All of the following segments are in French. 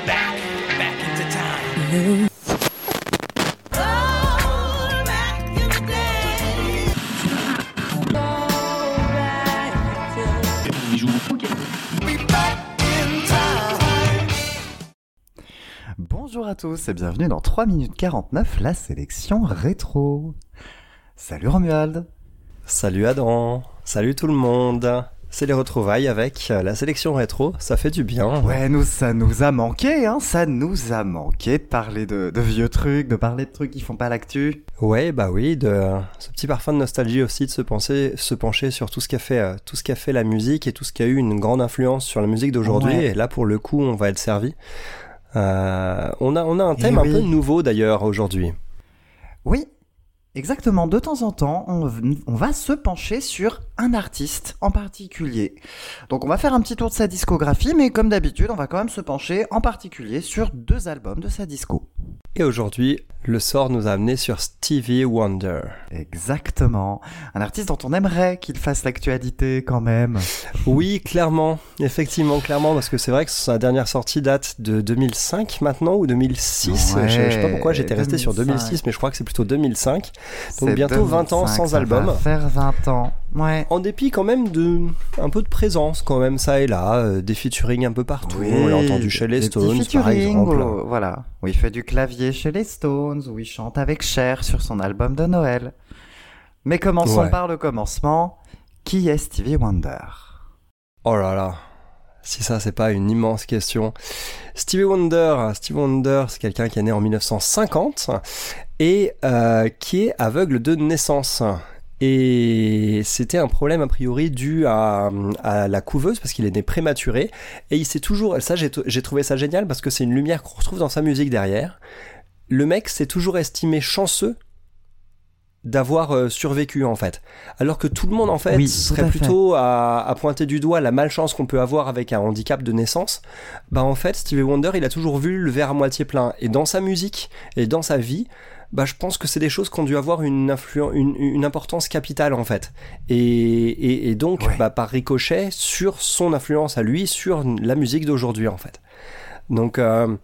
me back, back into time. Bonjour à tous et bienvenue dans 3 minutes 49, la sélection rétro. Salut Romuald. Salut Adam, salut tout le monde. C'est les retrouvailles avec la sélection rétro, ça fait du bien. Ouais, nous, ça nous a manqué, hein, ça nous a manqué de parler de, de vieux trucs, de parler de trucs qui font pas l'actu. Ouais, bah oui, de ce petit parfum de nostalgie aussi de se penser, se pencher sur tout ce qu'a fait, euh, tout ce qu'a fait la musique et tout ce qui a eu une grande influence sur la musique d'aujourd'hui. Ouais. Et là, pour le coup, on va être servi. Euh, on a, on a un thème Eh un oui. peu nouveau d'ailleurs aujourd'hui. Oui, exactement. De temps en temps, on, va se pencher sur un artiste en particulier. Donc on va faire un petit tour de sa discographie, mais comme d'habitude, on va quand même se pencher en particulier sur deux albums de sa disco. Et aujourd'hui, le sort nous a amené sur Stevie Wonder. Exactement. Un artiste dont on aimerait qu'il fasse l'actualité quand même. Oui, clairement, effectivement, clairement, parce que c'est vrai que sa dernière sortie date de 2005 maintenant ou 2006. Ouais, je, je sais pas pourquoi j'étais resté sur 2005. 2006, mais je crois que c'est plutôt 2005. Donc bientôt 20 ans 2005, sans ça album. va faire 20 ans. Ouais. En dépit quand même de un peu de présence quand même ça et là, euh, des featuring un peu partout. on l'a entendu chez les Stones par exemple. où- voilà. Où il fait du clavier chez les Stones, où il chante avec Cher sur son album de Noël. Mais commençons Ouais. par le commencement. Qui est Stevie Wonder? Oh là là. Si ça, c'est pas une immense question. Stevie Wonder, Stevie Wonder, c'est quelqu'un qui est né en 1950 et euh, qui est aveugle de naissance. Et c'était un problème a priori dû à, à la couveuse parce qu'il est né prématuré. Et il s'est toujours, ça j'ai trouvé ça génial parce que c'est une lumière qu'on retrouve dans sa musique derrière. Le mec s'est toujours estimé chanceux d'avoir euh, survécu en fait. Alors que tout le monde en fait Oui, serait à fait. plutôt à, à pointer du doigt la malchance qu'on peut avoir avec un handicap de naissance. Bah en fait Stevie Wonder il a toujours vu le verre à moitié plein. Et dans sa musique et dans sa vie, bah je pense que c'est des choses qui ont dû avoir une, une, une importance capitale en fait. Et, et, et donc Ouais. bah, par ricochet sur son influence à lui sur la musique d'aujourd'hui en fait. Donc euh,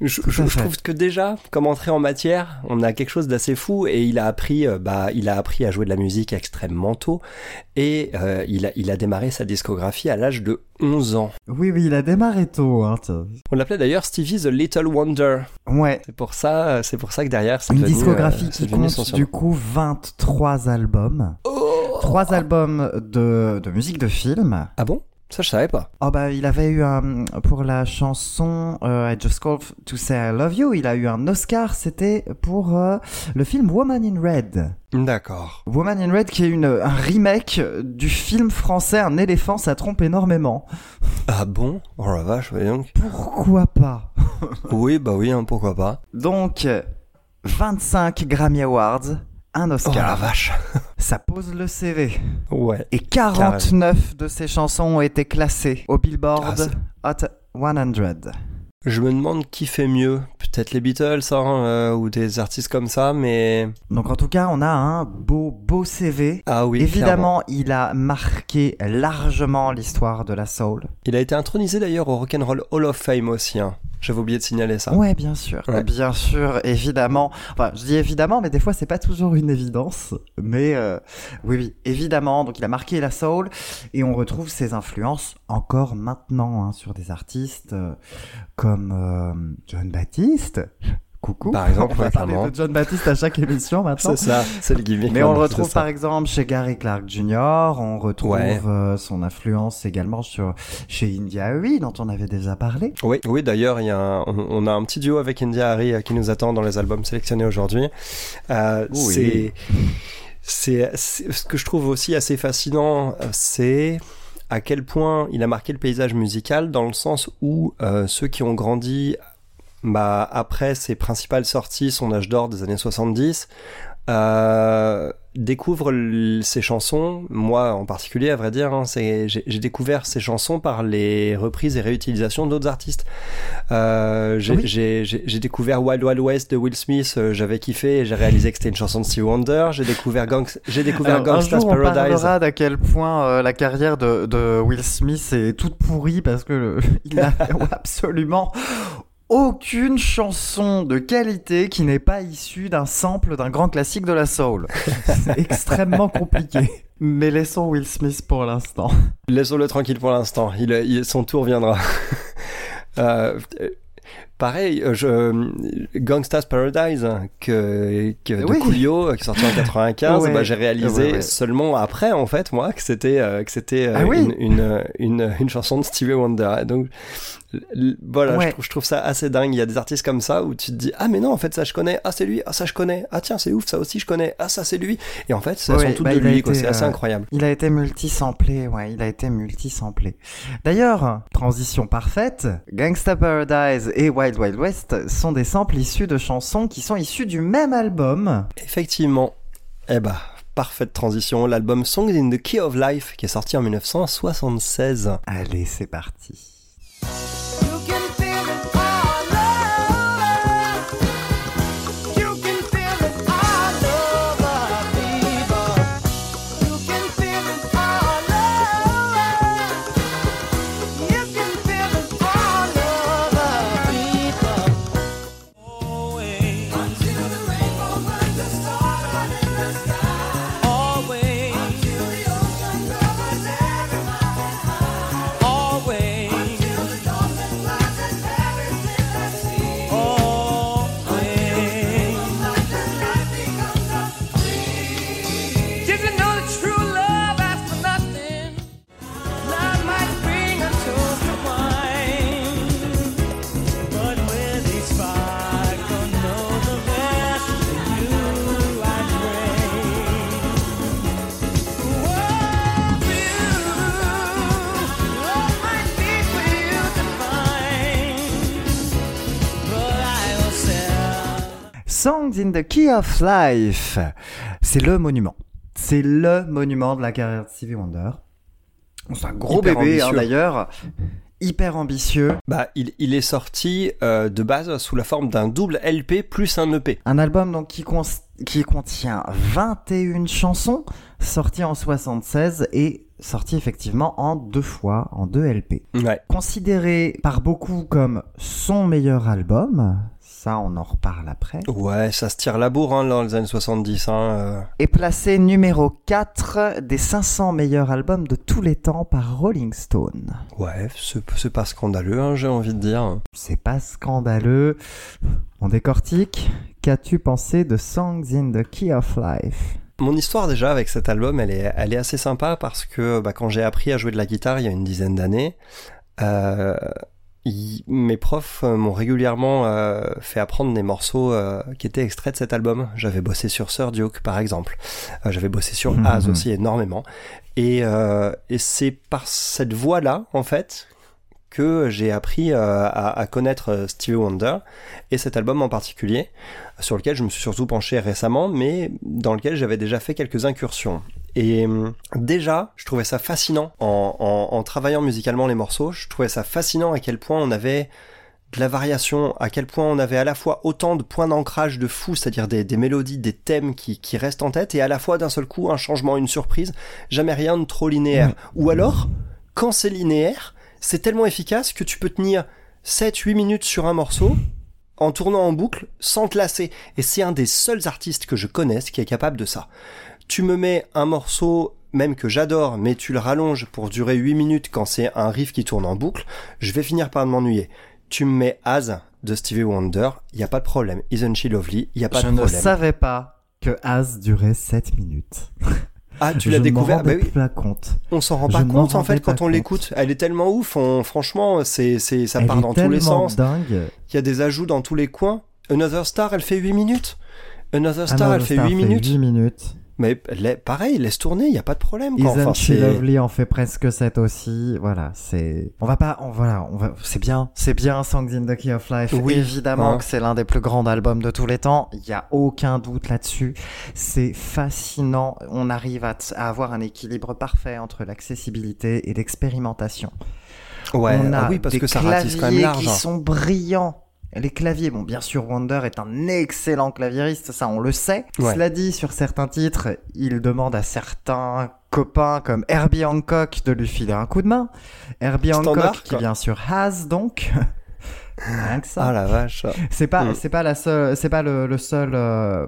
je, je- je trouve que déjà, comme entrée en matière, on a quelque chose d'assez fou et il a appris, euh, bah, il a appris à jouer de la musique extrêmement tôt et euh, il, a, il a démarré sa discographie à l'âge de 11 ans. Oui, oui, il a démarré tôt. Hein. On l'appelait d'ailleurs Stevie the Little Wonder. ouais. C'est pour ça, c'est pour ça que derrière, c'est Une devenu, discographie euh, qui compte du coup 23 albums. Oh Trois albums de, de musique de film. ah bon? Ça, je savais pas. Oh bah il avait eu un pour la chanson euh, I Just Called to Say I Love You, il a eu un Oscar, c'était pour euh, le film Woman in Red. D'accord. Woman in Red qui est une, un remake du film français Un éléphant ça trompe énormément. Ah bon? Oh la vache, voyons. Pourquoi pas? Oui, bah oui, hein, pourquoi pas. Donc 25 Grammy Awards, un Oh la Oscar. vache. ça pose le CV. Ouais. Et 49 de ses chansons ont été classées au Ah, Billboard c'est- Hot 100. Je me demande qui fait mieux. Peut-être les Beatles, hein, euh, ou des artistes comme ça, mais... Donc en tout cas, on a un beau beau CV. Ah oui, clairement. Évidemment, il a marqué largement l'histoire de la soul. Il a été intronisé d'ailleurs au Rock'n'Roll Hall of Fame aussi. Hein. J'avais oublié de signaler ça. Ouais, bien sûr. Ouais. Bien sûr, évidemment. Enfin, je dis évidemment, mais des fois, c'est pas toujours une évidence. Mais euh, oui, oui, évidemment. Donc, il a marqué la soul et on retrouve ses influences encore maintenant hein, sur des artistes euh, comme euh, John Baptiste. Coucou. Par exemple, on va parler de John Baptiste à chaque émission maintenant. C'est ça, c'est le gimmick. Mais on le maintenant, retrouve par exemple chez Gary Clark Jr. On retrouve Ouais. euh, son influence également sur chez India Harry dont on avait déjà parlé. Oui, oui d'ailleurs, il y a un- on, on a un petit duo avec India Harry euh, qui nous attend dans les albums sélectionnés aujourd'hui. Euh, Oui. c'est, ce que je trouve aussi assez fascinant, c'est à quel point il a marqué le paysage musical dans le sens où euh, ceux qui ont grandi bah, après ses principales sorties, son âge d'or des années 70, euh, découvre ses chansons. Moi, en particulier, à vrai dire, hein, j'ai découvert ces chansons par les reprises et réutilisations d'autres artistes. Euh, j'ai Oui. découvert Wild Wild West de Will Smith, euh, j'avais kiffé et j'ai réalisé que c'était une chanson de Stevie Wonder. J'ai découvert, découvert Alors, Gangsta's jour, on Paradise. parlera d'à quel point euh, la carrière de, de Will Smith est toute pourrie parce que le- il a absolument aucune chanson de qualité qui n'est pas issue d'un sample d'un grand classique de la soul. C'est extrêmement compliqué. Mais laissons Will Smith pour l'instant. Laissons-le tranquille pour l'instant. Il, il- son tour viendra. Euh, pareil, euh, je, Gangsta's Paradise que, que de Oui. Coolio euh, qui est sorti en 95, Ouais. bah, j'ai réalisé Ouais, seulement après en fait moi que c'était euh, que c'était euh, Ah oui. une, une, une une chanson de Stevie Wonder. Donc voilà, Ouais. je, trouve, je trouve ça assez dingue. Il y a des artistes comme ça où tu te dis ah mais non en fait ça je connais, ah c'est lui, ah ça je connais, ah tiens c'est ouf ça aussi je connais, ah ça c'est lui. Et en fait ça Ouais, sont toutes bah, de lui C'est assez euh, incroyable. Il a été multi-samplé, ouais, il a été multi-samplé. D'ailleurs, transition parfaite, Gangsta Paradise et Wild Wild West sont des samples issus de chansons qui sont issues du même album. Effectivement. Eh bah, parfaite transition. L'album Songs in the Key of Life, qui est sorti en 1976. Allez, c'est parti. You in the Key of Life. C'est le monument. C'est le monument de la carrière de Stevie Wonder. C'est un gros Hyper bébé, hein, d'ailleurs. Hyper ambitieux. Bah, il, il est sorti euh, de base sous la forme d'un double LP plus un EP. Un album donc qui, contient 21 chansons, sorti en 76 et sorti effectivement en deux fois, en deux LP. Ouais. Considéré par beaucoup comme son meilleur album, ça on en reparle après, Ouais, ça se tire la bourre hein, dans les années 70. Hein, euh. est placé numéro 4 des 500 meilleurs albums de tous les temps par Rolling Stone. Ouais, c'est c'est pas scandaleux, hein, j'ai envie de dire. C'est pas scandaleux. On décortique. Qu'as-tu pensé de Songs in the Key of Life? Mon histoire déjà avec cet album, elle est, elle est assez sympa parce que bah, quand j'ai appris à jouer de la guitare il y a une dizaine d'années, euh, il- mes profs euh, m'ont régulièrement euh, fait apprendre des morceaux euh, qui étaient extraits de cet album. J'avais bossé sur Sir Duke par exemple, Euh, j'avais bossé sur Mhm. Az aussi énormément, et, et c'est par cette voie-là en fait que j'ai appris à, à connaître Stevie Wonder et cet album en particulier, sur lequel je me suis surtout penché récemment, mais dans lequel j'avais déjà fait quelques incursions. Et hum, déjà, je trouvais ça fascinant en, en- en travaillant musicalement les morceaux. Je trouvais ça fascinant à quel point on avait de la variation, à quel point on avait à la fois autant de points d'ancrage de fou, c'est-à-dire des, des mélodies, des thèmes qui, qui restent en tête, et à la fois d'un seul coup un changement, une surprise, jamais rien de trop linéaire. Ou alors, quand c'est linéaire, c'est tellement efficace que tu peux tenir 7-8 minutes sur un morceau en tournant en boucle sans te lasser. Et c'est un des seuls artistes que je connaisse qui est capable de ça. Tu me mets un morceau même que j'adore, mais tu le rallonges pour durer 8 minutes quand c'est un riff qui tourne en boucle, je vais finir par m'ennuyer. Tu me mets Az de Stevie Wonder, il y a pas de problème. Isn't she lovely, il y a pas Je de ne problème. savais pas que As durait 7 minutes. Ah, tu Je l'as ne découvert Bah oui. pas compte. On s'en rend Je pas ne compte en fait quand on l'écoute. Elle est tellement ouf, on- franchement, c'est c'est ça Elle part dans tous les tellement sens. dingue. Il y a des ajouts dans tous les coins. Another Star, elle fait 8 minutes. Another Star, Another elle fait Star 8 minutes. 8 minutes. Mais pareil, laisse tourner, il y a pas de problème. Quoi. Isn't Enfin, She Lovely? En fait presque 7 aussi. Voilà, c'est. On va pas. On, voilà, on va. C'est bien. C'est bien Songs in the Key of Life. Oui, Évidemment hein. que c'est l'un des plus grands albums de tous les temps. Il y a aucun doute là-dessus. C'est fascinant. On arrive à, avoir un équilibre parfait entre l'accessibilité et l'expérimentation. Ouais, on a ah oui, parce des que ça ratisse quand même large. qui sont brillants. Les claviers, bon, bien sûr, Wonder est un excellent claviériste, ça on le sait. Ouais. Cela dit, sur certains titres, il demande à certains copains comme Herbie Hancock de lui filer un coup de main. Herbie Standard, Hancock qui quoi. vient sur Has donc. Rien que ça. Ah la vache. C'est pas, Mm. c'est pas la seule, c'est pas le, le seul euh,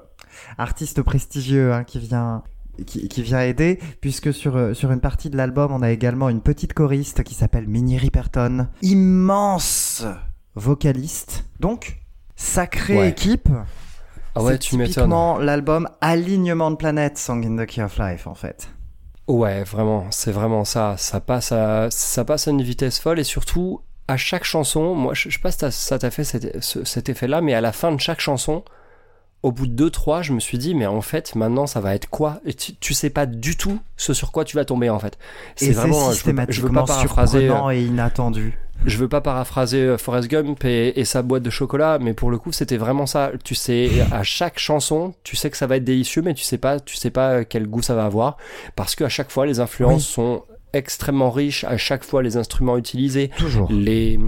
artiste prestigieux hein, qui vient. Qui, qui vient aider, puisque sur, euh, sur une partie de l'album, on a également une petite choriste qui s'appelle Minnie Riperton. Immense vocaliste. Donc, sacrée Ouais. équipe. Ah ouais, C'est tu typiquement l'album Alignement de planète, Song in the Key of Life, en fait. Ouais, vraiment, c'est vraiment ça. Ça passe à, ça passe à une vitesse folle et surtout à chaque chanson. Moi, je, je sais pas si ça t'a fait cet, ce- cet effet-là, mais à la fin de chaque chanson, au bout de deux trois, je me suis dit, mais en fait, maintenant, ça va être quoi? Et tu, tu sais pas du tout ce sur quoi tu vas tomber en fait. C'est vraiment, je veux, pas- je veux pas systématiquement paraphraser, euh, surprenant et inattendu. Je veux pas paraphraser euh, Forrest Gump et, et sa boîte de chocolat, mais pour le coup, c'était vraiment ça. Tu sais, à chaque chanson, tu sais que ça va être délicieux, mais tu sais pas, tu sais pas quel goût ça va avoir, parce qu'à chaque fois, les influences Oui. sont extrêmement riches. À chaque fois, les instruments utilisés, Toujours. les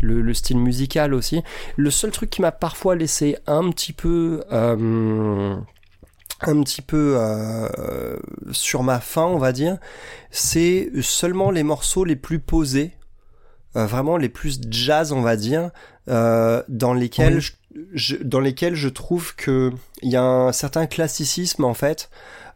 le, le style musical aussi. Le seul truc qui m'a parfois laissé un petit peu euh, un petit peu euh, sur ma faim, on va dire, c'est seulement les morceaux les plus posés, euh, vraiment les plus jazz, on va dire, euh, dans lesquels Oui. je, je- dans lesquels je trouve que il y a un certain classicisme en fait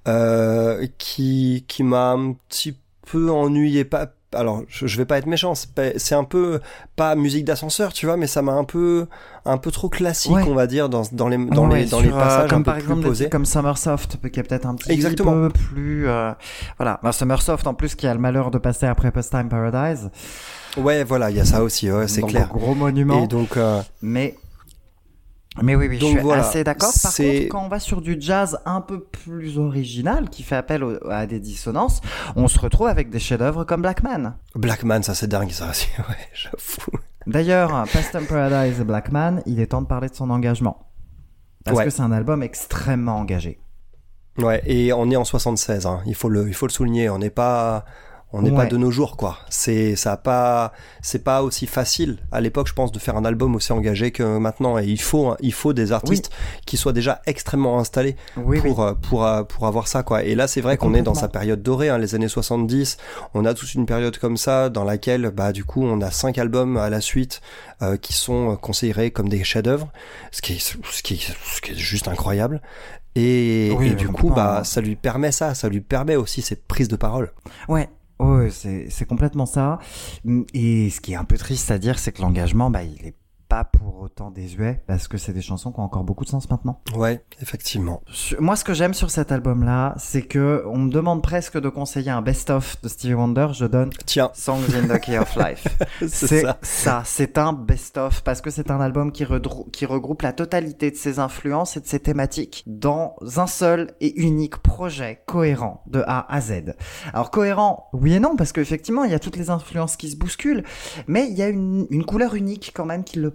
euh, qui qui m'a un petit peu ennuyé pas alors je, je vais pas être méchant c'est un peu pas musique d'ascenseur tu vois mais ça m'a un peu un peu trop classique Ouais. on va dire dans dans les dans Ouais, les dans les sur, euh, passages comme un peu par plus exemple des posés comme Summersoft qui est peut-être un petit Exactement. peu plus euh, voilà bah, Summersoft en plus qui a le malheur de passer après Post Time Paradise ouais voilà il y a ça aussi ouais, c'est clair gros monument et donc euh, mais mais oui, oui, Donc je suis voilà, assez d'accord. Par contre, quand on va sur du jazz un peu plus original, qui fait appel au- à des dissonances, on se retrouve avec des chefs-d'œuvre comme Blackman. Blackman ça c'est dingue ça aussi ouais j'avoue D'ailleurs, Past Time Paradise et Blackman, il est temps de parler de son engagement. Parce Ouais. que c'est un album extrêmement engagé. Ouais, et on est en 76, hein. il faut le, il faut le souligner. On n'est pas, on n'est pas de nos jours, quoi. C'est, ça a pas, c'est pas aussi facile à l'époque, je pense, de faire un album aussi engagé que maintenant. Et il faut, hein, il faut des artistes qui soient déjà extrêmement installés Oui, oui. pour, euh, pour, euh, pour avoir ça, quoi. Et là, c'est vrai qu'on est dans sa période dorée, hein, les années 70. On a toute une période comme ça dans laquelle, bah, du coup, on a cinq albums à la suite euh, qui sont considérés comme des chefs-d'œuvre, ce qui est, ce qui est, ce qui est juste incroyable. Et, Oui, et du coup, bah, ça lui permet ça, ça lui permet aussi cette prise de parole. Ouais. C'est c'est complètement ça. Et ce qui est un peu triste à dire, c'est que l'engagement, bah, il est pas pour autant désuet, parce que c'est des chansons qui ont encore beaucoup de sens maintenant. Ouais, effectivement. Moi, ce que j'aime sur cet album-là, c'est que on me demande presque de conseiller un best-of de Stevie Wonder. Je donne Tiens, Songs in the Key of Life. c'est ça. ça, c'est un best-of parce que c'est un album qui, regroupe la totalité de ses influences et de ses thématiques dans un seul et unique projet cohérent de A à Z. Alors cohérent, oui et non, parce qu'effectivement, il y a toutes les influences qui se bousculent, mais il y a une, une couleur unique quand même qui le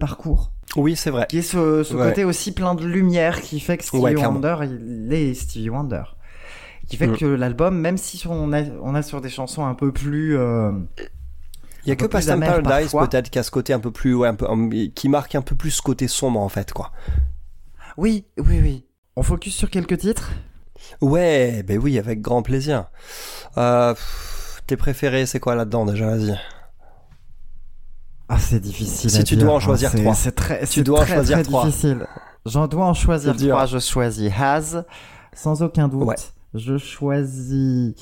Oui, c'est vrai. qui est ce, ce Ouais. côté aussi plein de lumière qui fait que Stevie Ouais. Wonder, il est Stevie Wonder. Qui fait Mm. que l'album, même si on a, on a sur des chansons un peu plus... euh, Il y a que Past Paradise peut-être qui a ce côté un peu plus, ouais, un peu, un- qui marque un peu plus ce côté sombre en fait, quoi. Oui, oui, oui. On focus sur quelques titres? Ouais, ben oui, avec grand plaisir. Euh, pff, tes préférés, c'est quoi là-dedans déjà Vas-y. Ah, c'est difficile. Si à tu dire, dois en hein. choisir trois. C'est très, Tu dois en choisir très trois. difficile. J'en dois en choisir trois. Je choisis Has, sans aucun doute. Ouais. Je choisis,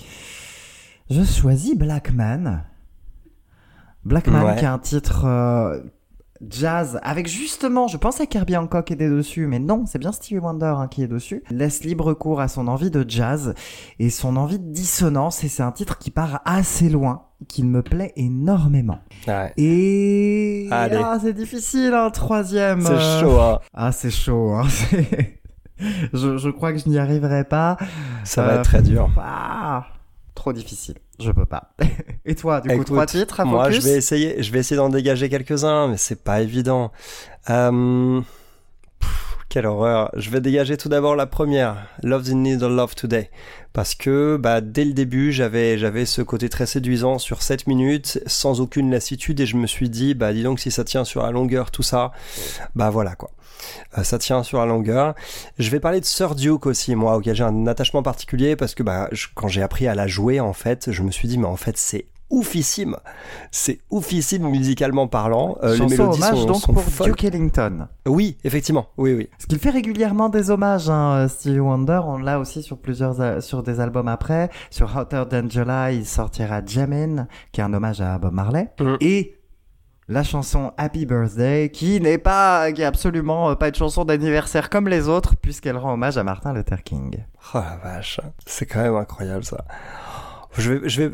je choisis Blackman. Blackman Ouais. qui a un titre euh, jazz avec justement, je pensais qu'Herbie Hancock était dessus, mais non, c'est bien Stevie Wonder hein, qui est dessus. Laisse libre cours à son envie de jazz et son envie de dissonance et c'est un titre qui part assez loin, qui me plaît énormément. Ouais. Et ah, c'est difficile, un troisième. C'est euh, chaud, hein. Ah, c'est chaud. Hein. je, je crois que je n'y arriverai pas. Ça va être très dur. Ah, trop difficile. Je peux pas. Et toi, du coup, Écoute, trois titres à Moi, je vais essayer, je vais essayer d'en dégager quelques-uns, mais c'est pas évident. Euh... Quelle horreur. Je vais dégager tout d'abord la première, Love's in Need of Love Today. Parce que, bah, dès le début, j'avais, j'avais ce côté très séduisant sur 7 minutes, sans aucune lassitude, et je me suis dit, bah, dis donc, si ça tient sur la longueur, tout ça, bah, voilà, quoi. Euh, ça tient sur la longueur. Je vais parler de Sir Duke aussi, moi, auquel j'ai un attachement particulier, parce que, bah, quand j'ai appris à la jouer, en fait, je me suis dit, mais en fait, c'est oufissime. C'est oufissime musicalement parlant. Euh, les mélodies hommage sont, donc sont pour. Duke Ellington. Oui, effectivement. Oui, oui. Parce qu'il fait régulièrement des hommages, hein, euh, Stevie Wonder. On l'a aussi sur plusieurs, al- sur des albums après. Sur Hotter Than July, il sortira Jamin, qui est un hommage à Bob Marley. Mm. Et la chanson Happy Birthday, qui n'est pas, qui est absolument euh, pas une chanson d'anniversaire comme les autres, puisqu'elle rend hommage à Martin Luther King. Oh la vache, c'est quand même incroyable ça. Je vais, je vais,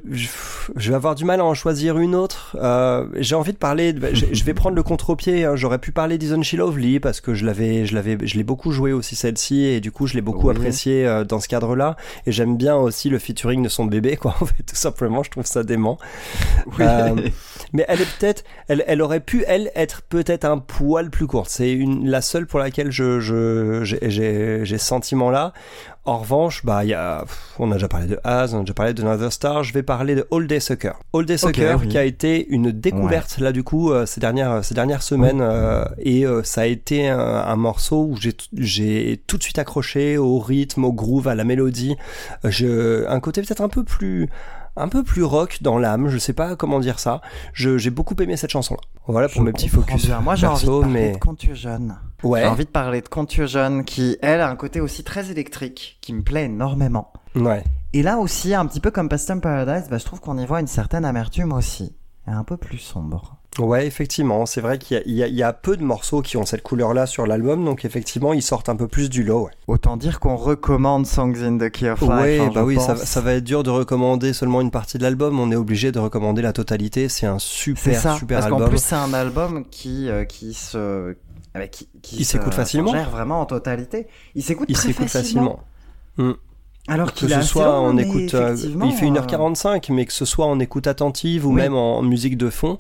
je, vais avoir du mal à en choisir une autre. Euh, j'ai envie de parler. de- je, je vais prendre le contre-pied. hein. J'aurais pu parler d'Isn't She Lovely parce que je l'avais, je l'avais, je l'ai beaucoup joué aussi celle-ci et du coup je l'ai beaucoup Oui. apprécié euh, dans ce cadre-là. Et j'aime bien aussi le featuring de son bébé, quoi. En fait, tout simplement, je trouve ça dément. Euh, mais elle est peut-être, elle, elle aurait pu, elle, être peut-être un poil plus courte. C'est une, la seule pour laquelle je, je, j'ai, j'ai, j'ai ce sentiment-là. En revanche, bah, il y a, pff, on a déjà parlé de Az, on a déjà parlé de Another Star. Je vais parler de All Day Sucker. All Day Sucker, oui. qui a été une découverte là du coup euh, ces dernières ces dernières semaines euh, et euh, ça a été un, un morceau où j'ai tout de suite accroché au rythme, au groove, à la mélodie. Je, un côté peut-être un peu plus un peu plus rock dans l'âme, je sais pas comment dire ça. J'ai beaucoup aimé cette chanson-là. Voilà pour Je mes petits focus. bien. Moi, j'ai envie de parler mais de Contusion. ouais, J'ai envie de parler de Contusion, qui, elle, a un côté aussi très électrique, qui me plaît énormément. ouais. Et là aussi, un petit peu comme Past Time Paradise, bah, je trouve qu'on y voit une certaine amertume aussi. Un peu plus sombre. Ouais, effectivement, c'est vrai qu'il y, a- y y peu de morceaux qui ont cette couleur-là sur l'album, donc effectivement, ils sortent un peu plus du lot. Ouais, Autant dire qu'on recommande Songs in the Key of Life. Ouais, hein, bah oui, ça, va être dur de recommander seulement une partie de l'album. On est obligé de recommander la totalité. C'est un super, ça. super parce qu'en album. plus, c'est un album qui, euh, qui se. avec- qui, qui Il se- s'écoute facilement. gère vraiment en totalité. Il s'écoute très s'écoute facilement. Alors Que qu'il ce soit en écoute, euh, il fait euh, 1h45, mais que ce soit en écoute attentive ou Oui. même en musique de fond,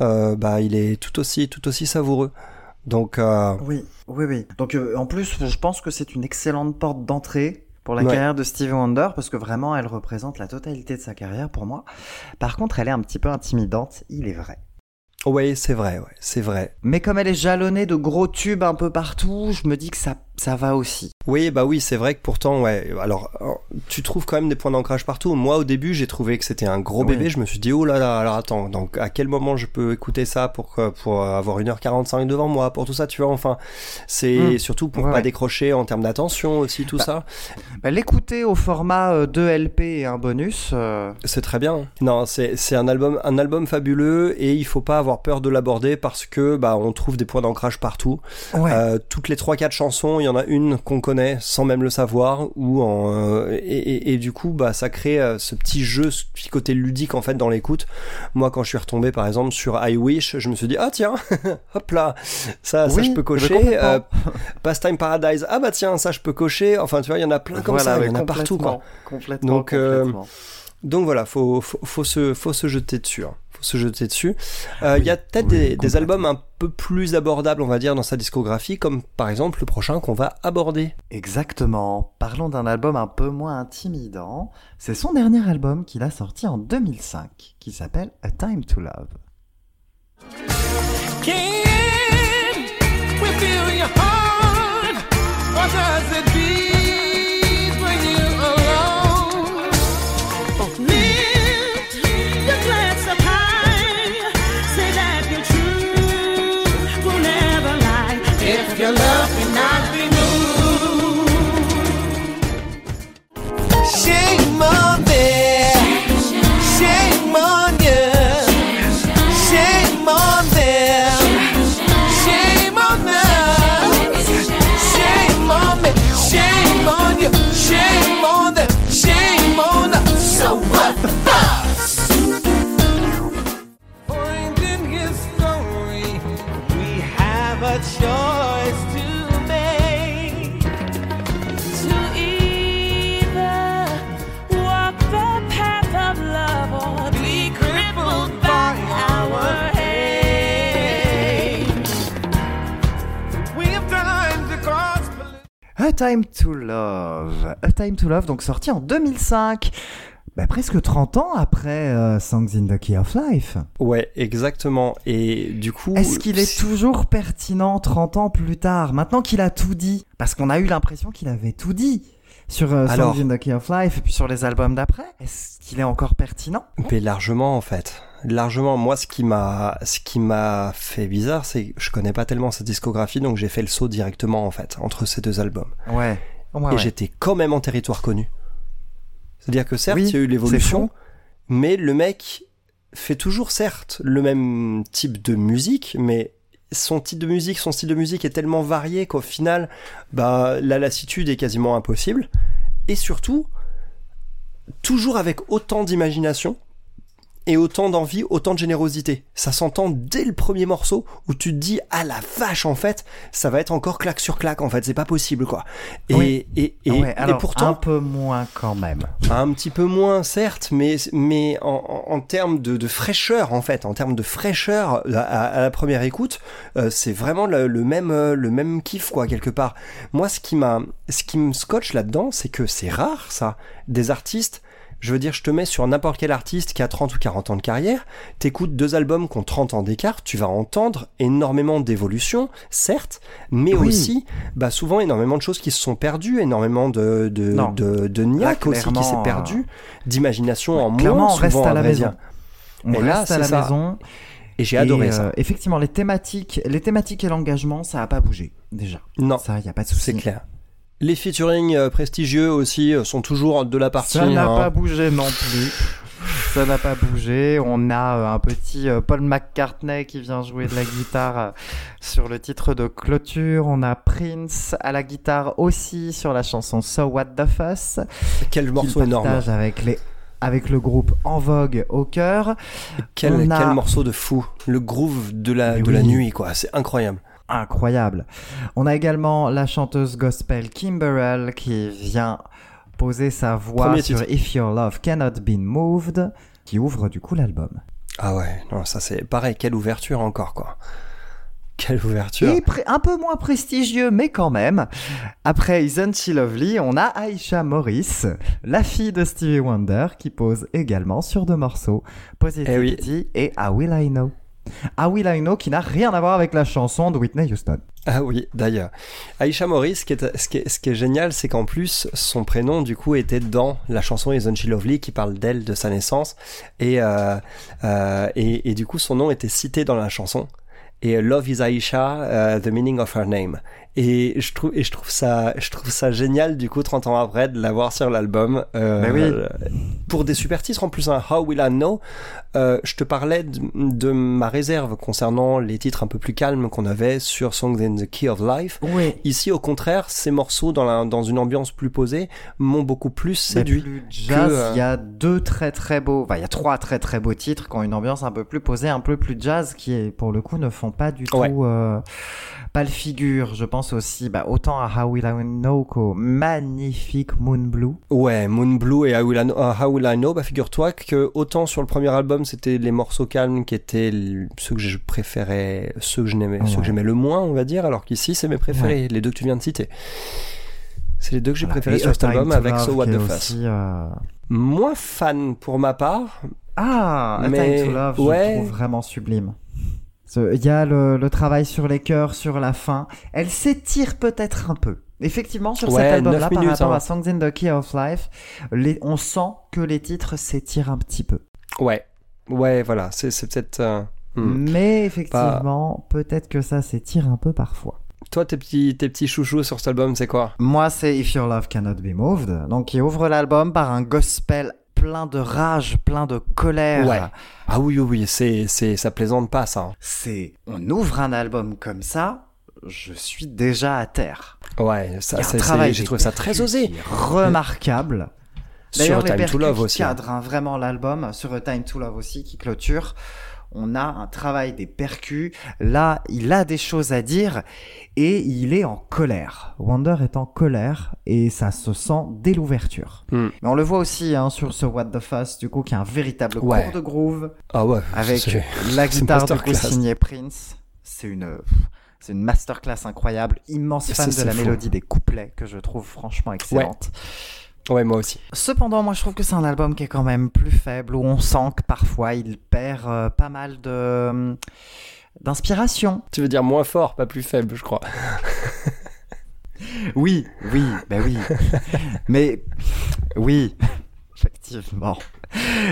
euh, bah il est tout aussi, tout aussi savoureux. Donc euh, Oui, oui, oui. Donc euh, en plus, je pense que c'est une excellente porte d'entrée pour la Ouais. carrière de Stevie Wonder parce que vraiment, elle représente la totalité de sa carrière pour moi. Par contre, elle est un petit peu intimidante, il est vrai. ouais, c'est vrai, ouais, c'est vrai. Mais comme elle est jalonnée de gros tubes un peu partout, je me dis que ça, ça va aussi. Oui, bah oui, c'est vrai que pourtant, ouais. Alors, euh, tu trouves quand même des points d'ancrage partout. Moi, au début, j'ai trouvé que c'était un gros bébé. Je me suis dit, oh là là, alors attends, donc à quel moment je peux écouter ça pour pour avoir 1h45 devant moi, pour tout ça, tu vois. Enfin, c'est Mm. surtout pour Ouais, pas ouais. décrocher en termes d'attention aussi, tout Bah, ça. Bah, L'écouter au format euh, 2 LP et un bonus, euh, C'est très bien. Non, c'est un album un album fabuleux et il faut pas avoir peur de l'aborder parce que bah on trouve des points d'ancrage partout. Euh, toutes les trois quatre chansons, il y en a une qu'on connaît sans même le savoir ou en euh, et, et- et du coup bah ça crée euh, ce petit jeu, ce petit côté ludique en fait dans l'écoute. Moi quand je suis retombé par exemple sur I Wish, je me suis dit ah tiens, hop là, ça ça je peux cocher. Euh, Pastime Paradise, ah bah tiens ça je peux cocher. Enfin tu vois il y en a plein comme Voilà, ça, il y en a partout quoi. complètement, Complètement. Donc, euh, complètement. Donc voilà, faut, faut, faut se, faut se jeter dessus. hein. Se jeter dessus. Euh, Il Oui, y a peut-être oui, des, albums un peu plus abordables, on va dire, dans sa discographie, comme par exemple le prochain qu'on va aborder. Exactement. Parlons d'un album un peu moins intimidant. C'est son dernier album qu'il a sorti en 2005, qui s'appelle A Time to Love. Can we feel your heart? Or does it If your love cannot be Time to Love. A Time to Love, donc sorti en 2005. Bah, presque 30 ans après euh, Songs in the Key of Life. Ouais, exactement. Et du coup. Est-ce qu'il est toujours pertinent 30 ans plus tard, maintenant qu'il a tout dit? Parce qu'on a eu l'impression qu'il avait tout dit. sur euh, Songs in the Key of Life et puis sur les albums d'après. Est-ce qu'il est encore pertinent? Mais largement en fait. Largement. Moi, ce qui m'a, ce qui m'a fait bizarre, c'est que je connais pas tellement sa discographie, donc j'ai fait le saut directement en fait entre ces deux albums. Ouais. Ouais, et ouais. j'étais quand même en territoire connu. C'est-à-dire que certes, Oui, il y a eu l'évolution, mais le mec fait toujours certes le même type de musique, mais son type de musique, son style de musique est tellement varié qu'au final, bah, la lassitude est quasiment impossible. Et surtout, toujours avec autant d'imagination et autant d'envie, autant de générosité. Ça s'entend dès le premier morceau où tu te dis ah la vache en fait, ça va être encore claque sur claque en fait, c'est pas possible quoi. Et Oui. et et, Ouais, et pourtant un peu moins quand même. un petit peu moins, certes, mais, mais en, en, en termes de, de fraîcheur, en fait, en termes de fraîcheur à, à la première écoute, euh, c'est vraiment le, le même, euh, le même kiff, quoi, quelque part. Moi, ce qui m'a, ce qui me scotche là-dedans, c'est que c'est rare, ça, des artistes. Je veux dire, je te mets sur n'importe quel artiste qui a 30 ou 40 ans de carrière, t'écoutes deux albums qui ont 30 ans d'écart, tu vas entendre énormément d'évolution, certes, mais Oui. aussi, bah, souvent énormément de choses qui se sont perdues, énormément de, de, de, de niaque aussi qui s'est perdu, d'imagination en Clairement, moins on reste à la maison. On Et là, reste à la ça. maison. Et j'ai adoré Et, ça. euh, effectivement, les thématiques, les thématiques et l'engagement, ça a pas bougé déjà. Non, Ça, y a pas de souci. c'est clair. Les featuring euh, prestigieux aussi euh, sont toujours de la partie. Ça n'a hein. pas bougé non plus. Ça n'a pas bougé. On a euh, un petit Paul McCartney qui vient jouer de la guitare sur le titre de clôture. On a Prince à la guitare aussi sur la chanson So What the Fuss. Quel morceau énorme. avec les avec le groupe En Vogue au cœur. Quel, a- quel morceau de fou. Le groove de la, de la nuit, quoi. C'est incroyable. Incroyable. On a également la chanteuse gospel Kimberell qui vient poser sa voix Premier sur titre. If Your Love Cannot Be Moved, qui ouvre du coup l'album. Ah ouais, non, ça c'est pareil. Quelle ouverture encore, quoi. Quelle ouverture. Et un peu moins prestigieux, mais quand même. Après Isn't She Lovely, on a Aisha Morris, la fille de Stevie Wonder, qui pose également sur deux morceaux, Positivity et How Will I Know. How Will I Know qui n'a rien à voir avec la chanson de Whitney Houston. Ah oui, d'ailleurs. Aisha Morris, ce qui est, génial, c'est qu'en plus, son prénom, du coup, était dans la chanson Isn't She Lovely, qui parle d'elle, de sa naissance. Et, euh, euh, et, du coup, son nom était cité dans la chanson. Et euh, Love is Aisha, the meaning of her name. Et je trouve, et je trouve ça, je trouve ça génial, du coup, 30 ans après, de l'avoir sur l'album. Euh, Mais oui. euh, Pour des super titres, en plus, un How Will I Know, euh, je te parlais de, de ma réserve concernant les titres un peu plus calmes qu'on avait sur Songs in the Key of Life. Oui. Ici, au contraire, ces morceaux dans, la, dans une ambiance plus posée m'ont beaucoup plus séduit. plus jazz, euh, il y a deux très très beaux, enfin il y a trois très très beaux titres qui ont une ambiance un peu plus posée, un peu plus jazz, qui est pour le coup ne font pas du Ouais. tout euh, pas le figure. Je pense aussi bah, autant à How Will I Know qu'au magnifique Moon Blue. Ouais, Moon Blue et How Will I Know, uh, How Will I Know, bah figure-toi que autant sur le premier album, c'était les morceaux calmes qui étaient ceux que je préférais, ceux que ceux Ouais. que j'aimais le moins, on va dire, alors qu'ici, c'est mes préférés, les deux que tu viens de citer. C'est les deux que j'ai Voilà. préférés Et sur cet album avec So What the aussi, euh, Moins fan pour ma part, Ah, Mais- Time to Love, je ouais. trouve vraiment sublime. Il y a le, le travail sur les chœurs, sur la fin. Elle s'étire peut-être un peu. Effectivement, sur Ouais, cet album-là, 9 par rapport hein. à Songs in the Key of Life, les- on sent que les titres s'étirent un petit peu. ouais, ouais, voilà, c'est peut-être. euh, hmm. Mais effectivement, peut-être que ça s'étire un peu parfois. Toi, tes petits, tes petits chouchous sur cet album, c'est quoi? Moi, c'est If Your Love Cannot Be Moved, donc qui ouvre l'album par un gospel plein de rage, plein de colère. Ouais. Ah oui, oui, oui, c'est, c'est, ça plaisante pas, ça. hein. C'est, on ouvre un album comme ça, je suis déjà à terre. Ouais, ça, c'est, j'ai trouvé ça très osé. remarquable. D'ailleurs, Sur les Time to percus Love qui aussi. hein. cadrent hein, vraiment l'album, sur A Time to Love aussi, qui clôture. On a un travail des percus. Là, il a des choses à dire et il est en colère. Wonder est en colère et ça se sent dès l'ouverture. Hmm. Mais on le voit aussi hein, sur ce What the Fuss, du coup, qui est un véritable Ouais. cours de groove Ah ouais, avec la guitare du coup signée Prince. C'est une, c'est une masterclass incroyable. Immense fan de la fou. mélodie des couplets que je trouve franchement excellente. Ouais, moi aussi. Cependant, moi je trouve que c'est un album qui est quand même plus faible, où on sent que parfois il perd euh, pas mal de euh, d'inspiration. Tu veux dire moins fort, pas plus faible, je crois. Oui, oui, bah oui. Mais oui, effectivement.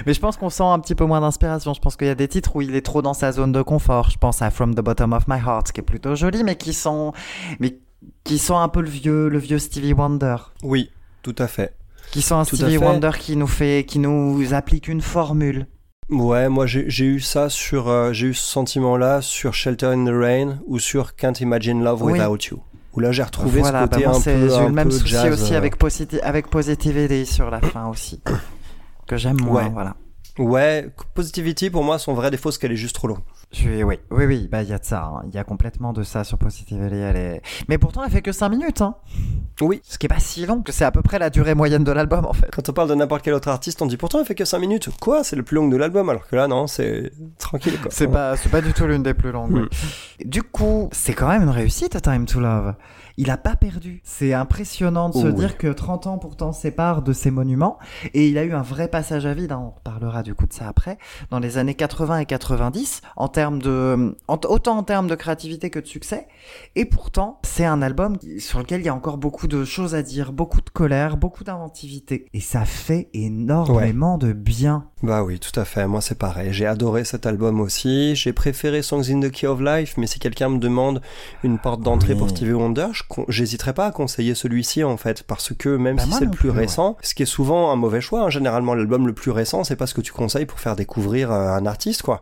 Mais je pense qu'on sent un petit peu moins d'inspiration. Je pense qu'il y a des titres où il est trop dans sa zone de confort. Je pense à From the Bottom of My Heart, qui est plutôt joli, mais qui sont, mais qui sont un peu le vieux, le vieux Stevie Wonder. Oui, tout à fait. Qui sont un Tout Stevie. Wonder qui nous fait, qui nous applique une formule. Ouais, moi j'ai eu ça sur, euh, j'ai eu ce sentiment-là sur Shelter in the Rain ou sur Can't Imagine Love Oui. Without You. Où là j'ai retrouvé voilà, ce côté bah moi, un peu, j'ai eu le même souci jazz, aussi euh. avec, Positi- avec Positivity sur la fin aussi. Que j'aime moins, Ouais. voilà. Ouais, Positivity pour moi son vrai défaut c'est qu'elle est juste trop longue. Oui, oui, oui, bah il y a de ça, hein. il y a complètement de ça sur Positivity. Elle est... Mais pourtant, elle fait que 5 minutes, hein. Oui. Ce qui est pas si long, que c'est à peu près la durée moyenne de l'album en fait. Quand on parle de n'importe quel autre artiste, on dit pourtant il fait que 5 minutes. Quoi? C'est le plus long de l'album alors que là non, c'est tranquille quoi. C'est pas, c'est pas du tout l'une des plus longues. Mm. oui. Du coup, c'est quand même une réussite, Time to Love. Il a pas perdu. C'est impressionnant de se Oh oui. dire que 30 ans pourtant séparent de ces monuments. Et il a eu un vrai passage à vide, hein, on reparlera du coup de ça après, dans les années 80 et 90, en termes de, en- autant en termes de créativité que de succès. Et pourtant, c'est un album sur lequel il y a encore beaucoup de choses à dire, beaucoup de colère, beaucoup d'inventivité. Et ça fait énormément de bien. Bah oui, tout à fait. Moi, c'est pareil. J'ai adoré cet album aussi. J'ai préféré Songs in the Key of Life, mais si quelqu'un me demande une porte d'entrée Oui. pour Stevie Wonder, je con- j'hésiterai pas à conseiller celui-ci en fait, parce que même Bah, si c'est le plus ouais. récent, ce qui est souvent un mauvais choix. hein, généralement, l'album le plus récent, c'est pas ce que tu conseilles pour faire découvrir euh, un artiste, quoi.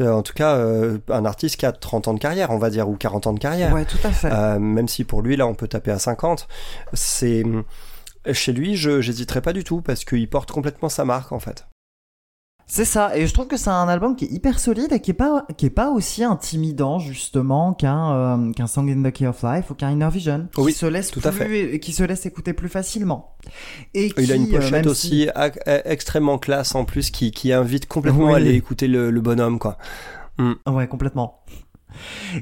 Euh, en tout cas, euh, un artiste qui a 30 ans de carrière, on va dire, ou 40 ans de carrière. Ouais, tout à fait. Euh, même si pour lui, là, on peut taper à 50. C'est chez lui, je j'hésiterai pas du tout parce qu'il porte complètement sa marque en fait. C'est ça, et je trouve que c'est un album qui est hyper solide et qui est pas, qui est pas aussi intimidant justement qu'un euh, qu'un Song in the Key of Life ou qu'un Inner Vision, qui Oui, se laisse tout à plus, qui se laisse écouter plus facilement. Et Il a une euh, pochette si- aussi extrêmement classe en plus qui, qui invite complètement Oui. à aller écouter le, le bonhomme quoi. Ouais, complètement.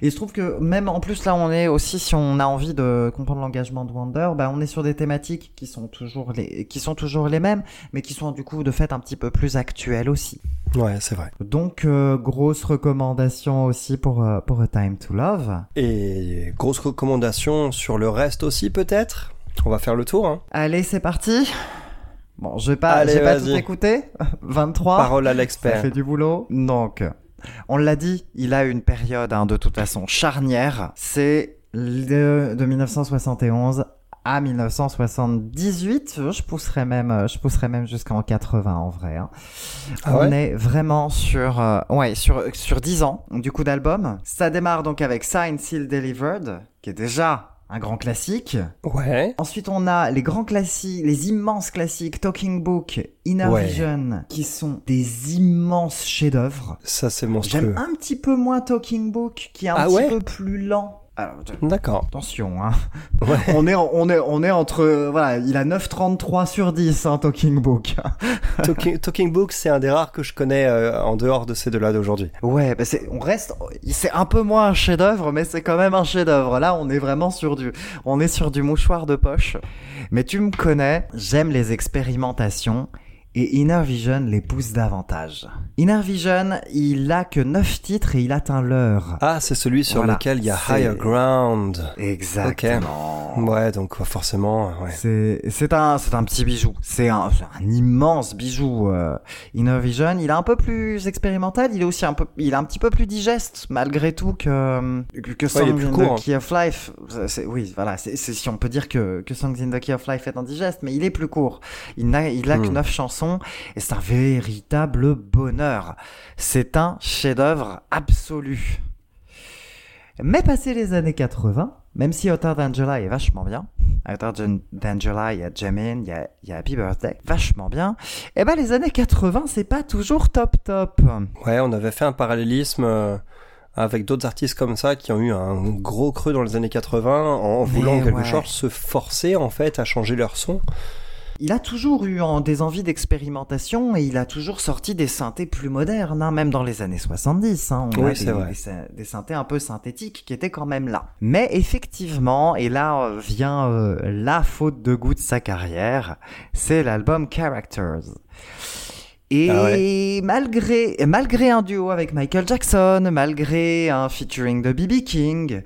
Et je trouve que même en plus là, on est aussi si on a envie de comprendre l'engagement de Wonder, bah on est sur des thématiques qui sont toujours les, qui sont toujours les mêmes, mais qui sont du coup de fait un petit peu plus actuelles aussi. Ouais, c'est vrai. Donc euh, grosse recommandation aussi pour euh, pour A Time to Love. Et grosse recommandation sur le reste aussi peut-être? On va faire le tour. Hein. Allez, c'est parti. Bon, je vais pas, Allez, pas tout écouté. 23. Parole à Ça l'expert. fait du boulot. Donc, on l'a dit, il a une période hein, de toute façon charnière. C'est de 1971 à 1978. Je pousserais même, euh, je pousserais même jusqu'en 80 en vrai. hein. Ah on est vraiment sur, euh, ouais, sur, sur 10 ans du coup d'album. Ça démarre donc avec Sign Seal Delivered, qui est déjà un grand classique. Ouais. Ensuite, on a les grands classiques, les immenses classiques Talking Book, Inner Ouais. Vision, qui sont des immenses chefs-d'œuvre. Ça c'est J'aime monstrueux. un petit peu moins Talking Book, qui est un Ah petit ouais? peu plus lent. D'accord. attention, hein. Ouais. on, est, on, est, on est entre. Voilà, il a 9,33 sur 10, hein, Talking Book. Talking, Talking Book, c'est un des rares que je connais euh, en dehors de ces deux-là d'aujourd'hui. Ouais, bah c'est, on reste, c'est un peu moins un chef-d'œuvre, mais c'est quand même un chef-d'œuvre. Là, on est vraiment sur du, on est sur du mouchoir de poche. Mais tu me connais, j'aime les expérimentations. Et Inner Vision les pousse davantage. Inner Vision, il a que 9 titres et il atteint l'heure. Ah, c'est celui sur Voilà. lequel il y a Higher Ground. Exactement. Ouais, donc forcément, ouais. C'est un un petit bijou. C'est un, immense bijou. euh, Inner Vision, il est un peu plus expérimental. Il est aussi un peu il est un petit peu plus digeste malgré tout que que Songs in court, hein. the Key of Life. Oui, voilà. C'est si on peut dire que que Songs in the Key of Life est indigeste, mais il est plus court. Il n'a il a que Hmm. neuf et c'est un véritable bonheur. C'est un chef-d'œuvre absolu. Mais passé les années 80, même si Hotter Than July est vachement bien, Than July, il y a Jamin, il y a, il y a Happy Birthday, vachement bien, et ben les années 80, c'est pas toujours top top. Ouais, on avait fait un parallélisme euh, avec d'autres artistes comme ça qui ont eu un gros creux dans les années 80 en Mais voulant quelque ouais. chose se forcer en fait à changer leur son. Il a toujours eu en- des envies d'expérimentation et il a toujours sorti des synthés plus modernes, hein, même dans les années 70. Hein, on Oui, a des, vrai. des synthés un peu synthétiques qui étaient quand même là. Mais effectivement, et là euh, vient euh, la faute de goût de sa carrière, c'est l'album Characters. Et Ah malgré, malgré un duo avec Michael Jackson, malgré un featuring de B.B. King,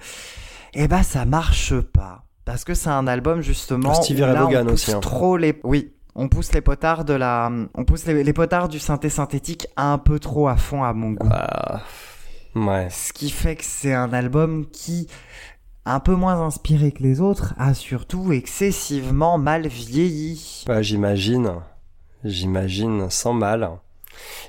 eh ben ça marche pas. Parce que c'est un album justement Stevie où là, on pousse aussi, hein. trop les oui on pousse les potards de la on pousse les, les potards du synthé synthétique un peu trop à fond à mon goût Ah, ouais. ce qui fait que c'est un album qui un peu moins inspiré que les autres a surtout excessivement mal vieilli Bah, j'imagine. J'imagine, sans mal.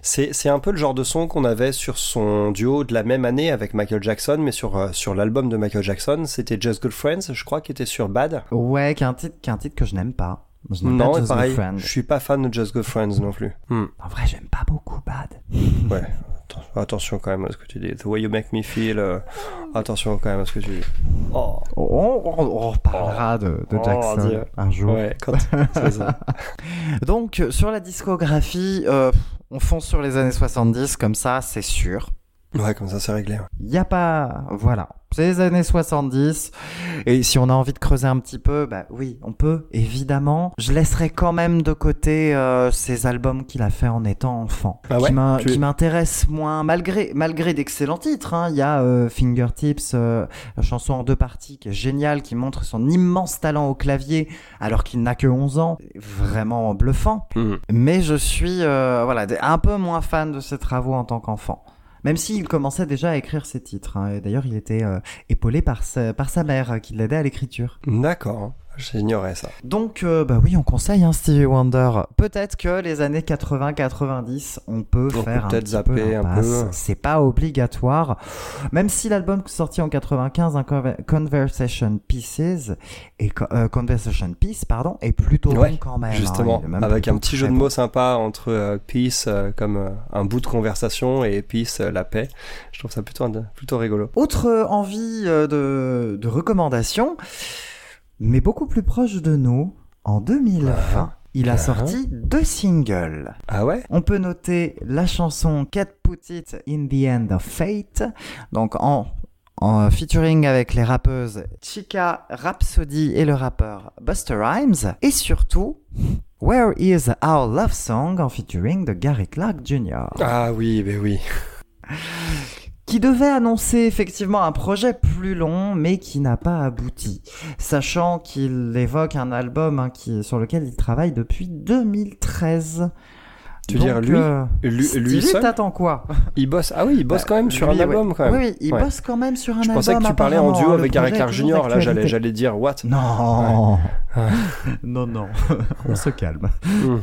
C'est, c'est un peu le genre de son qu'on avait sur son duo de la même année avec Michael Jackson, mais sur, euh, sur l'album de Michael Jackson, c'était Just Good Friends, je crois, qui était sur Bad. ouais qu'un titre qu'un titre que je n'aime pas Je Non, pas pareil, je suis pas fan de Just Good Friends non plus. Hmm, en vrai j'aime pas beaucoup Bad ouais, Atten- attention quand même à ce que tu dis. The way you make me feel, euh, attention quand même à ce que tu dis. Oh, on, on- on reparlera de, de Oh, Jackson un jour ouais, quand c'est ça. Donc sur la discographie, euh, on fonce sur les années 70 comme ça, c'est sûr. Ouais, comme ça c'est réglé. ouais. Il a pas... Voilà. C'est les années 70. Et si on a envie de creuser un petit peu, bah oui, on peut, évidemment. Je laisserai quand même de côté euh, ces albums qu'il a fait en étant enfant. Ah ouais qui Tu- m'intéressent moins, malgré, malgré d'excellents titres. hein. Il y a euh, Fingertips, euh, la chanson en deux parties qui est géniale, qui montre son immense talent au clavier alors qu'il n'a que 11 ans. Vraiment bluffant. Hmm. Mais je suis euh, voilà, un peu moins fan de ses travaux en tant qu'enfant. Même s'il commençait déjà à écrire ses titres. hein. D'ailleurs, il était euh, épaulé par sa, par sa mère euh, qui l'aidait à l'écriture. D'accord, j'ignorais ça. Donc, euh, bah oui, on conseille hein, Stevie Wonder. Peut-être que les années 80-90, on peut On faire peut un peut-être petit zapper peu un peu. C'est pas obligatoire. Même si l'album sorti en 95, un Conver- Conversation Pieces, et euh, Conversation Piece, pardon, est plutôt Ouais, bon quand même. hein. Justement, même avec un petit jeu de bon. mots sympa entre euh, peace euh, comme euh, un bout de conversation et peace la paix. Je trouve ça plutôt plutôt rigolo. Autre envie de, de recommandation, mais beaucoup plus proche de nous, en 2020, Ah. il a Ah. sorti deux singles. Ah ouais? On peut noter la chanson Cat Put It in the End of Fate, donc en, en featuring avec les rappeuses Chica Rhapsody et le rappeur Buster Rhymes, et surtout Where is Our Love Song en featuring de Gary Clark Jr. Ah oui, ben oui. qui devait annoncer effectivement un projet plus long, mais qui n'a pas abouti, sachant qu'il évoque un album hein, qui, sur lequel il travaille depuis 2013. Tu veux dire lui euh, Lui, seul t'attends quoi? Il bosse. Ah oui, il bosse Bah, quand même sur lui, un album ouais. quand même. Oui, oui, il Ouais. bosse quand même sur un Je album. pensais que tu parlais en duo avec Gary Clark Jr. Là, j'allais, j'allais dire what? Non, Ouais. non, non, on se calme. Hmm.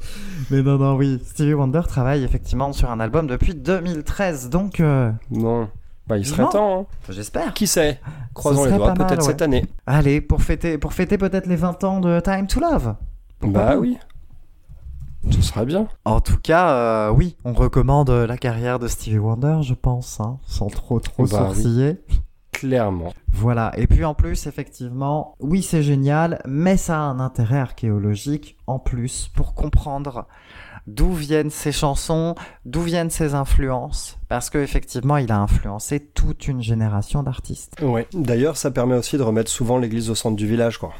Mais non, non, oui, Stevie Wonder travaille effectivement sur un album depuis 2013, donc euh, Bon, bah il serait Non. temps. hein. j'espère. Qui sait? Croisons les doigts, peut-être ouais. cette année. Allez, pour fêter, pour fêter peut-être les 20 ans de Time to Love. Bah oui. Ce serait bien. En tout cas, euh, oui, on recommande la carrière de Stevie Wonder, je pense, hein, sans trop trop Bah oui. Clairement. Voilà, et puis en plus, effectivement, oui, c'est génial, mais ça a un intérêt archéologique en plus pour comprendre d'où viennent ces chansons, d'où viennent ces influences, parce que effectivement, il a influencé toute une génération d'artistes. Ouais. D'ailleurs, ça permet aussi de remettre souvent l'église au centre du village, quoi.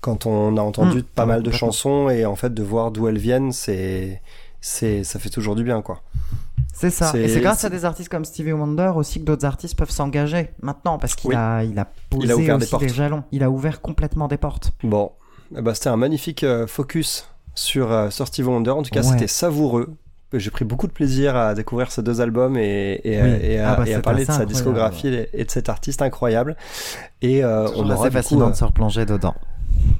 Quand on a entendu Mm. pas mal de chansons et en fait de voir d'où elles viennent, c'est, c'est, ça fait toujours du bien, quoi. C'est ça. Et c'est grâce à des artistes comme Stevie Wonder aussi que d'autres artistes peuvent s'engager maintenant, parce qu'il Oui. a, il a posé Il a ouvert des aussi portes. des jalons. Il a ouvert complètement des portes. Bon, eh ben, c'était un magnifique euh, focus sur, euh, sur Stevie Wonder. En tout cas, Ouais. c'était savoureux. J'ai pris beaucoup de plaisir à découvrir ces deux albums et, et, Oui. et à, Ah bah, et à c'est parler de sa discographie et- et de cet artiste incroyable. Et euh, on aura coup, fascinant euh, de se replonger dedans.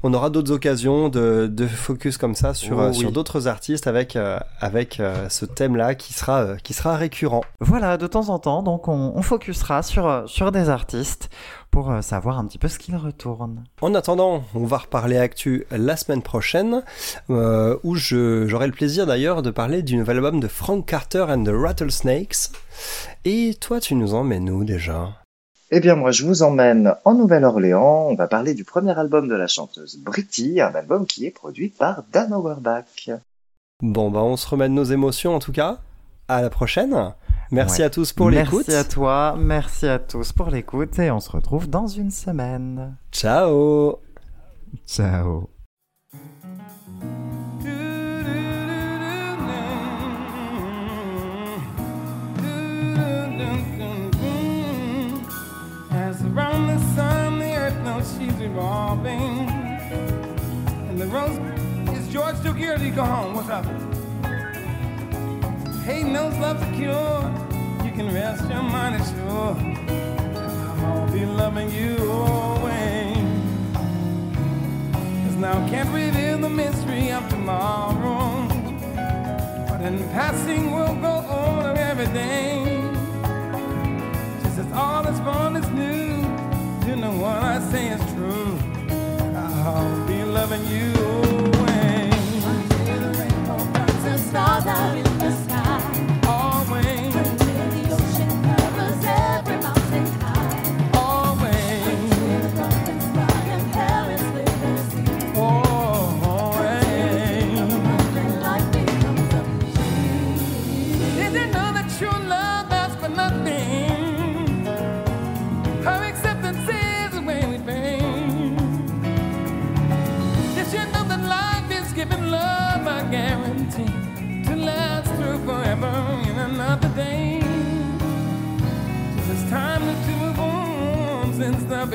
On aura d'autres occasions de, de focus comme ça sur, Oh euh, oui. sur d'autres artistes avec, euh, avec euh, ce thème-là qui sera, euh, qui sera récurrent. Voilà, de temps en temps, donc on, on focusera sur, sur des artistes pour savoir un petit peu ce qu'ils retournent. En attendant, on va reparler actu la semaine prochaine, euh, où j'aurai le plaisir d'ailleurs de parler du nouvel album de Frank Carter and the Rattlesnakes. Et toi, tu nous emmènes où déjà? Eh bien, moi, je vous emmène en Nouvelle-Orléans. On va parler du premier album de la chanteuse Britty, un album qui est produit par Dan Auerbach. Bon, bah on se remet de nos émotions en tout cas. À la prochaine. Merci Ouais. à tous pour l'écoute. Merci à toi, merci à tous pour l'écoute et on se retrouve dans une semaine. Ciao Ciao. revolving. And the rose is George took here to go home. What's up? Hey, those love's a cure. You can rest your mind sure. I'll be loving you always. Cause now I can't reveal the mystery of tomorrow. But in passing, we'll go on of everything. Just as all that's born is new. You know what I say is loving you always. The stars are in the sky.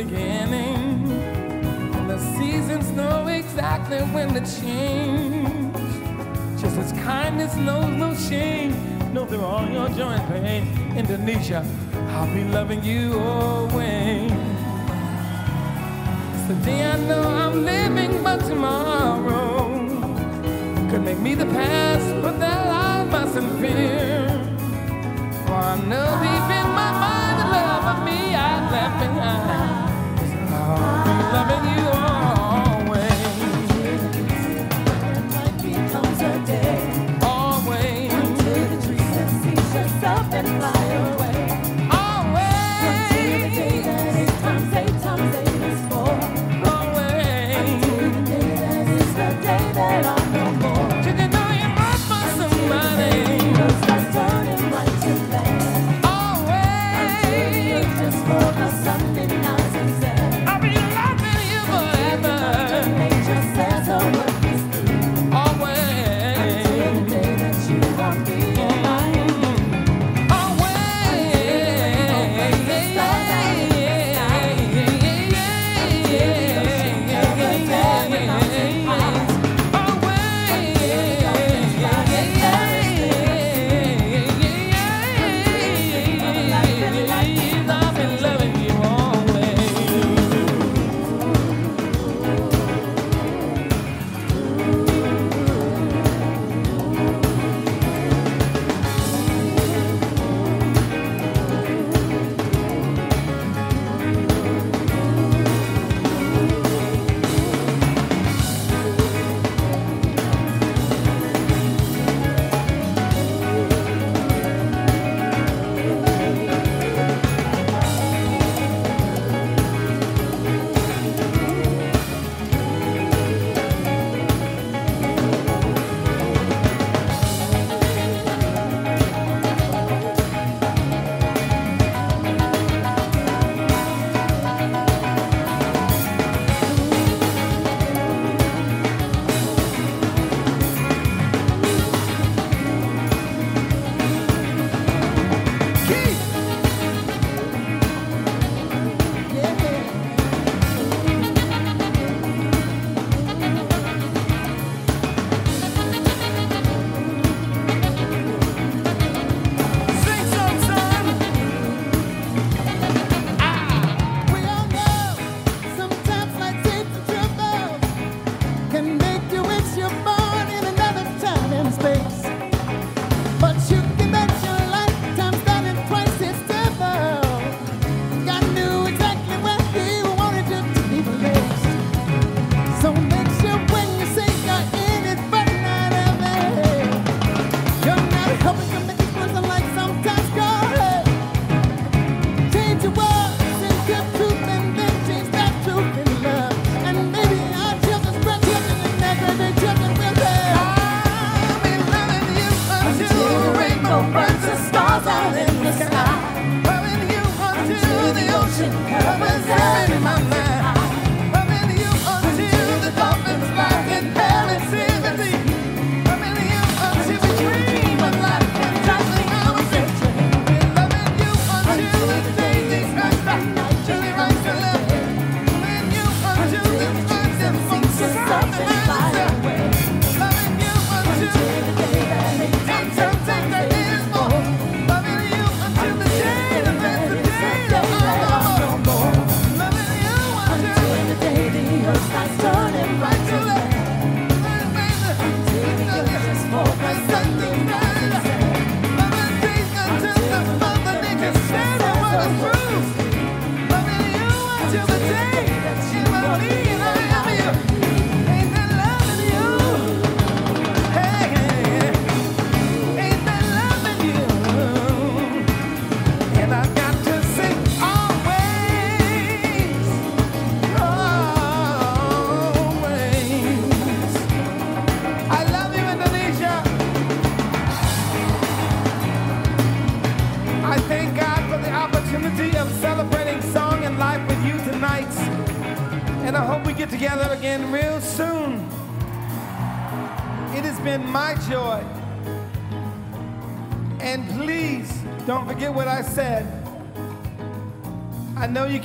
Beginning. And the seasons know exactly when to change. Just as kindness knows no shame, know through all your joy and pain. Indonesia, I'll be loving you always. It's the day I know I'm living, but tomorrow could make me the past, but that I mustn't fear. For I know deep in my mind your born in another time and space.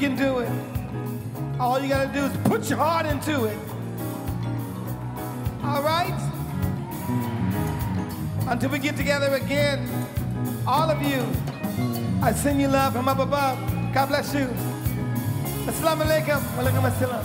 Can do it. All you gotta do is put your heart into it. All right? Until we get together again, all of you, I send you love from up above. God bless you. Assalamu alaikum. Wa alaikum assalam.